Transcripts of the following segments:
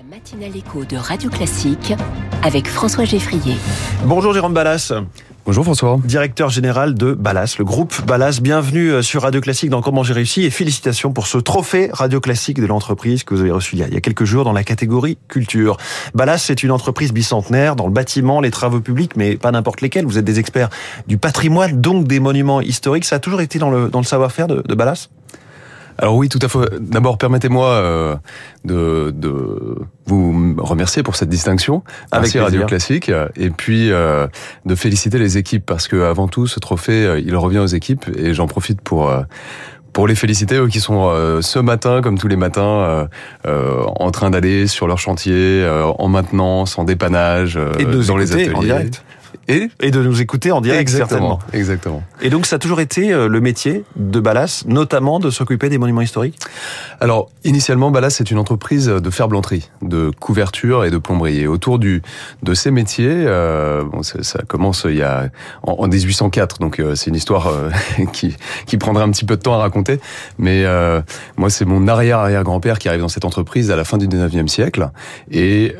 La matinale écho de Radio Classique avec François Geffrier. Bonjour Jérôme Ballas. Bonjour François. Directeur général de Ballas, le groupe Ballas. Bienvenue euh, sur Radio Classique dans Comment j'ai réussi et félicitations pour ce trophée Radio Classique de l'entreprise que vous avez reçu il y a quelques jours dans la catégorie culture. Ballas, c'est une entreprise bicentenaire dans le bâtiment, les travaux publics, mais pas n'importe lesquels. Vous êtes des experts du patrimoine, donc des monuments historiques. Ça a toujours été dans le, dans le savoir-faire de, de Ballas? Alors oui, tout à fait. D'abord, permettez-moi euh, de, de, vous remercier pour cette distinction. Avec Radio Classique. Et puis euh, de féliciter les équipes parce que avant tout, ce trophée, euh, il revient aux équipes et j'en profite pour pour les féliciter, eux qui sont ce matin, comme tous les matins, en train d'aller sur leur chantier, en maintenance, en dépannage, et dans les ateliers. En direct et, de nous écouter en direct, exactement, certainement. Exactement. Et donc, ça a toujours été euh, le métier de Ballas, notamment de s'occuper des monuments historiques? Alors, initialement, Ballas, c'est une entreprise de ferblanterie, de couverture et de plomberie. Et autour du, de ces métiers, euh, bon, ça, ça, commence il y a, en, 1804, donc euh, c'est une histoire euh, qui, qui prendrait un petit peu de temps à raconter. Mais moi, c'est mon arrière-arrière-grand-père qui arrive dans cette entreprise à la fin du 19e siècle. Et,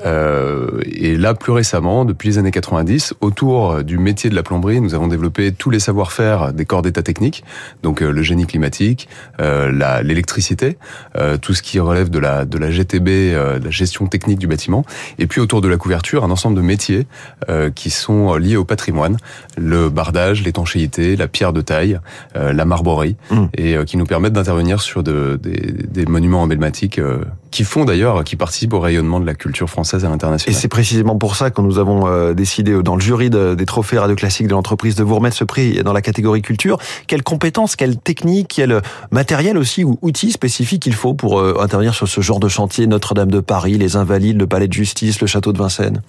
et là, plus récemment, depuis les années 90, autour euh, du métier de la plomberie, nous avons développé tous les savoir-faire des corps d'état technique, donc euh, le génie climatique, euh, l'électricité, tout ce qui relève de la, de la GTB, la gestion technique du bâtiment, et puis autour de la couverture, un ensemble de métiers qui sont liés au patrimoine, le bardage, l'étanchéité, la pierre de taille, la marbrerie, mmh. et qui nous permettent d'intervenir sur de, des, des, monuments emblématiques qui font d'ailleurs, qui participent au rayonnement de la culture française à l'international. Et c'est précisément pour ça que nous avons décidé dans le jury de des trophées radio classiques de l'entreprise de vous remettre ce prix dans la catégorie culture. Quelles compétences, quelles techniques, quel matériel aussi ou outils spécifiques il faut pour euh, intervenir sur ce genre de chantier Notre-Dame de Paris, les Invalides, le Palais de Justice, le Château de Vincennes?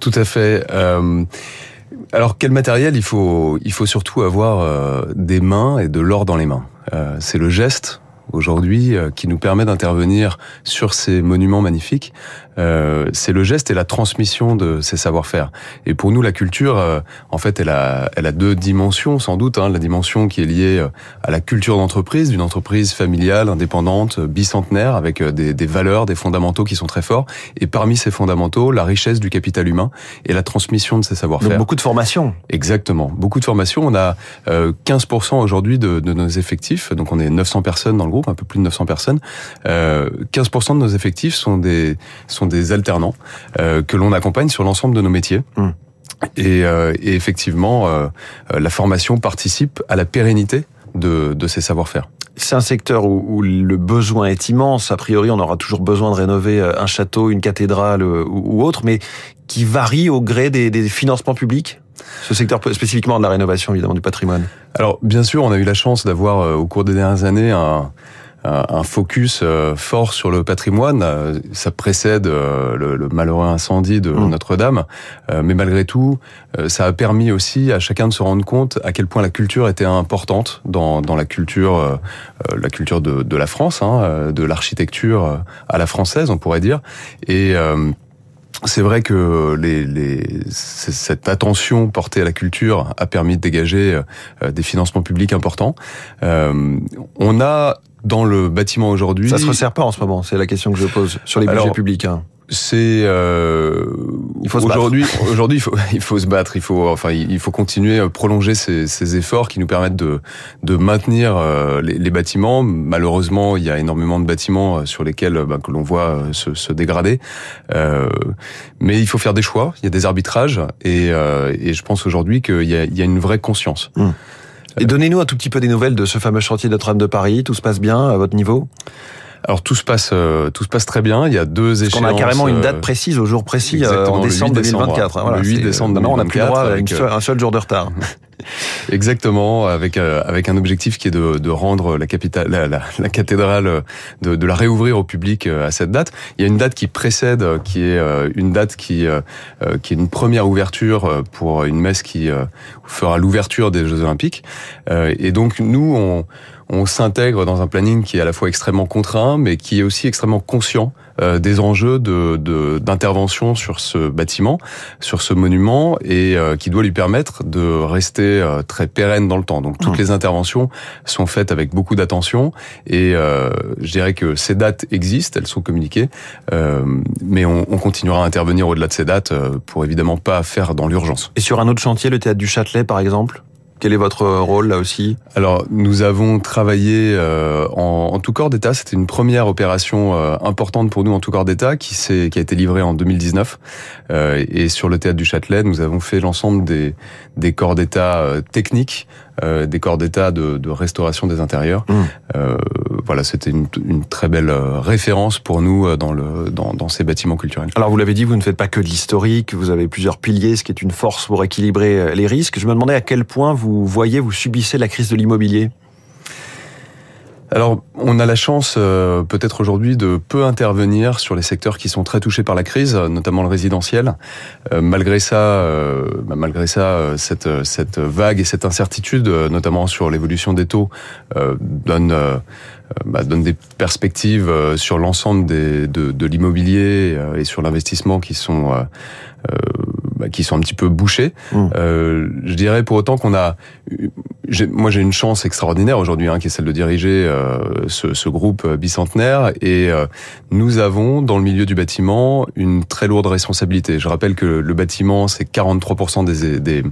Tout à fait. Euh... Alors quel matériel il faut Il faut surtout avoir euh, des mains et de l'or dans les mains. Euh, c'est le geste aujourd'hui euh, qui nous permet d'intervenir sur ces monuments magnifiques, euh, c'est le geste et la transmission de ces savoir-faire. Et pour nous, la culture, euh, en fait, elle a, elle a deux dimensions sans doute. Hein. La dimension qui est liée à la culture d'entreprise, d'une entreprise familiale, indépendante, bicentenaire, avec des, des, valeurs, des fondamentaux qui sont très forts. Et parmi ces fondamentaux, la richesse du capital humain et la transmission de ces savoir-faire. Donc beaucoup de formation. Exactement, beaucoup de formation. On a 15% aujourd'hui de, de nos effectifs, donc on est 900 personnes dans le groupe un peu plus de 900 personnes. Euh, 15% de nos effectifs sont des sont des alternants euh, que l'on accompagne sur l'ensemble de nos métiers. Mmh. Et, euh, et, effectivement, euh, la formation participe à la pérennité de, de ces savoir-faire. C'est un secteur où, où, le besoin est immense. A priori, on aura toujours besoin de rénover un château, une cathédrale ou, ou autre, mais qui varie au gré des, des financements publics? Ce secteur spécifiquement de la rénovation évidemment du patrimoine Alors bien sûr, on a eu la chance d'avoir au cours des dernières années un, un focus euh, fort sur le patrimoine. Euh, ça précède euh, le, malheureux incendie de mmh. Notre-Dame, mais malgré tout, ça a permis aussi à chacun de se rendre compte à quel point la culture était importante dans, dans la culture, la culture de, de la France, hein, de l'architecture à la française, on pourrait dire, et c'est vrai que les, les, cette attention portée à la culture a permis de dégager des financements publics importants. Euh, on a dans le bâtiment aujourd'hui. Ça se resserre pas en ce moment, c'est la question que je pose sur les budgets publics. Hein. C'est euh, aujourd'hui aujourd'hui il faut il faut se battre. Il faut enfin il faut continuer à prolonger ces, ces efforts qui nous permettent de de maintenir euh, les, les, bâtiments. Malheureusement il y a énormément de bâtiments euh, sur lesquels bah, que l'on voit euh, se, se dégrader. Euh, mais il faut faire des choix. Il y a des arbitrages. Et, euh, et je pense aujourd'hui qu'il y a il y a une vraie conscience. Hum. Et donnez-nous un tout petit peu des nouvelles de ce fameux chantier Notre-Dame de Paris. Tout se passe bien à votre niveau? Alors tout se passe, euh, tout se passe très bien. Il y a deux échéances. On a carrément une date précise au jour précis euh, en décembre 2024. Voilà, le 8 décembre 2024. on n'a plus droit à un seul jour de retard. Exactement, avec euh, avec un objectif qui est de, de rendre la capitale, la, la, la cathédrale, de, de, la réouvrir au public euh, à cette date. Il y a une date qui précède, qui est euh, une date qui qui est une première ouverture pour une messe qui fera l'ouverture des Jeux Olympiques. Et donc nous, on on s'intègre dans un planning qui est à la fois extrêmement contraint, mais qui est aussi extrêmement conscient des enjeux de d'intervention sur ce bâtiment, sur ce monument, et qui doit lui permettre de rester très pérenne dans le temps. Donc toutes mmh. les interventions sont faites avec beaucoup d'attention, et je dirais que ces dates existent, elles sont communiquées, mais on, on, continuera à intervenir au-delà de ces dates pour évidemment pas faire dans l'urgence. Et sur un autre chantier, le théâtre du Châtelet, par exemple? Quel est votre rôle là aussi Alors, nous avons travaillé euh, en, tout corps d'État. C'était une première opération euh, importante pour nous en tout corps d'État qui, qui a été livrée en 2019. Euh, et sur le théâtre du Châtelet, nous avons fait l'ensemble des, des corps d'État euh, techniques, euh, des corps d'État de, de, restauration des intérieurs. Mmh. voilà, c'était une, une, très belle référence pour nous dans, le, dans, dans ces bâtiments culturels. Alors, vous l'avez dit, vous ne faites pas que de l'historique. Vous avez plusieurs piliers, ce qui est une force pour équilibrer les risques. Je me demandais à quel point vous voyez, vous subissez la crise de l'immobilier alors, on a la chance, euh, peut-être aujourd'hui, de peu intervenir sur les secteurs qui sont très touchés par la crise, notamment le résidentiel. Euh, malgré ça, euh, bah, malgré ça, cette, cette vague et cette incertitude, notamment sur l'évolution des taux, donne bah, donne des perspectives sur l'ensemble de, de l'immobilier et sur l'investissement qui sont bah, qui sont un petit peu bouchés. Mmh. Euh, je dirais pour autant qu'on a, moi j'ai une chance extraordinaire aujourd'hui, hein, qui est celle de diriger euh, ce, ce, groupe bicentenaire, et euh, nous avons dans le milieu du bâtiment une très lourde responsabilité. Je rappelle que le bâtiment c'est 43% des, des,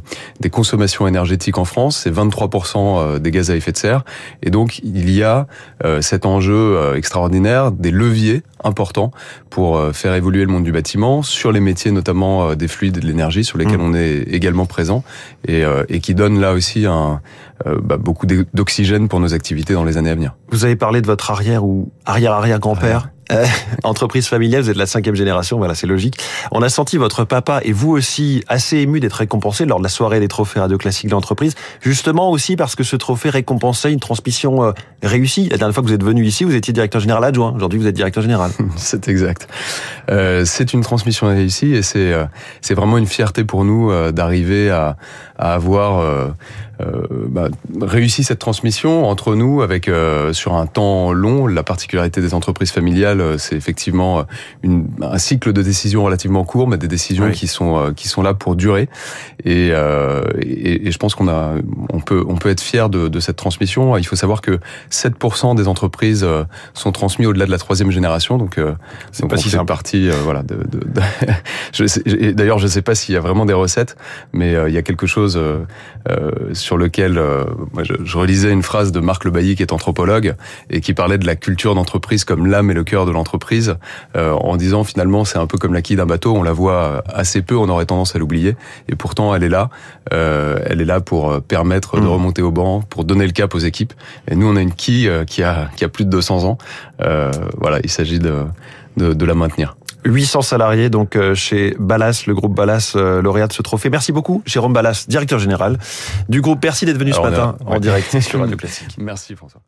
des, consommations énergétiques en France, c'est 23% euh, des gaz à effet de serre, et donc il y a euh, cet enjeu extraordinaire, des leviers importants pour faire évoluer le monde du bâtiment sur les métiers notamment des fluides et de énergie sur lesquels mmh. on est également présent et, euh, et qui donne là aussi un, euh, bah, beaucoup d'oxygène pour nos activités dans les années à venir. Vous avez parlé de votre arrière ou arrière-arrière-grand-père. Euh, entreprise familiale, vous êtes la cinquième génération, voilà, c'est logique. On a senti votre papa et vous aussi assez ému d'être récompensé lors de la soirée des trophées radio classiques de l'entreprise, justement aussi parce que ce trophée récompensait une transmission euh, réussie. La dernière fois que vous êtes venu ici, vous étiez directeur général adjoint. Aujourd'hui, vous êtes directeur général. c'est exact. Euh, c'est une transmission réussie et c'est euh, c'est vraiment une fierté pour nous d'arriver à, à avoir euh, bah, réussi cette transmission entre nous avec euh, sur un temps long. La particularité des entreprises familiales, euh, c'est effectivement une, un cycle de décisions relativement court, mais des décisions qui sont qui sont là pour durer. Et, et, et je pense qu'on a, on peut on peut être fier de, de, cette transmission. Il faut savoir que 7% des entreprises sont transmises au-delà de la troisième génération. Donc, c'est pas si c'est partie, voilà. De, de, de... D'ailleurs, je sais pas s'il y a vraiment des recettes, mais il y a quelque chose sur lequel euh, moi, je, je, relisais une phrase de Marc Le Bailly, qui est anthropologue, et qui parlait de la culture d'entreprise comme l'âme et le cœur de l'entreprise, euh, en disant finalement c'est un peu comme la quille d'un bateau, on la voit assez peu, on aurait tendance à l'oublier, et pourtant elle est là, euh, elle est là pour permettre de mmh. remonter au banc, pour donner le cap aux équipes. Et nous on a une quille qui a qui a plus de 200 ans. voilà, il s'agit de, de, de la maintenir. 800 salariés donc euh, chez Ballas, le groupe Ballas euh, lauréat de ce trophée. Merci beaucoup Jérôme Ballas, directeur général du groupe. Merci d'être venu ce matin en direct sur Radio Classique. Merci François.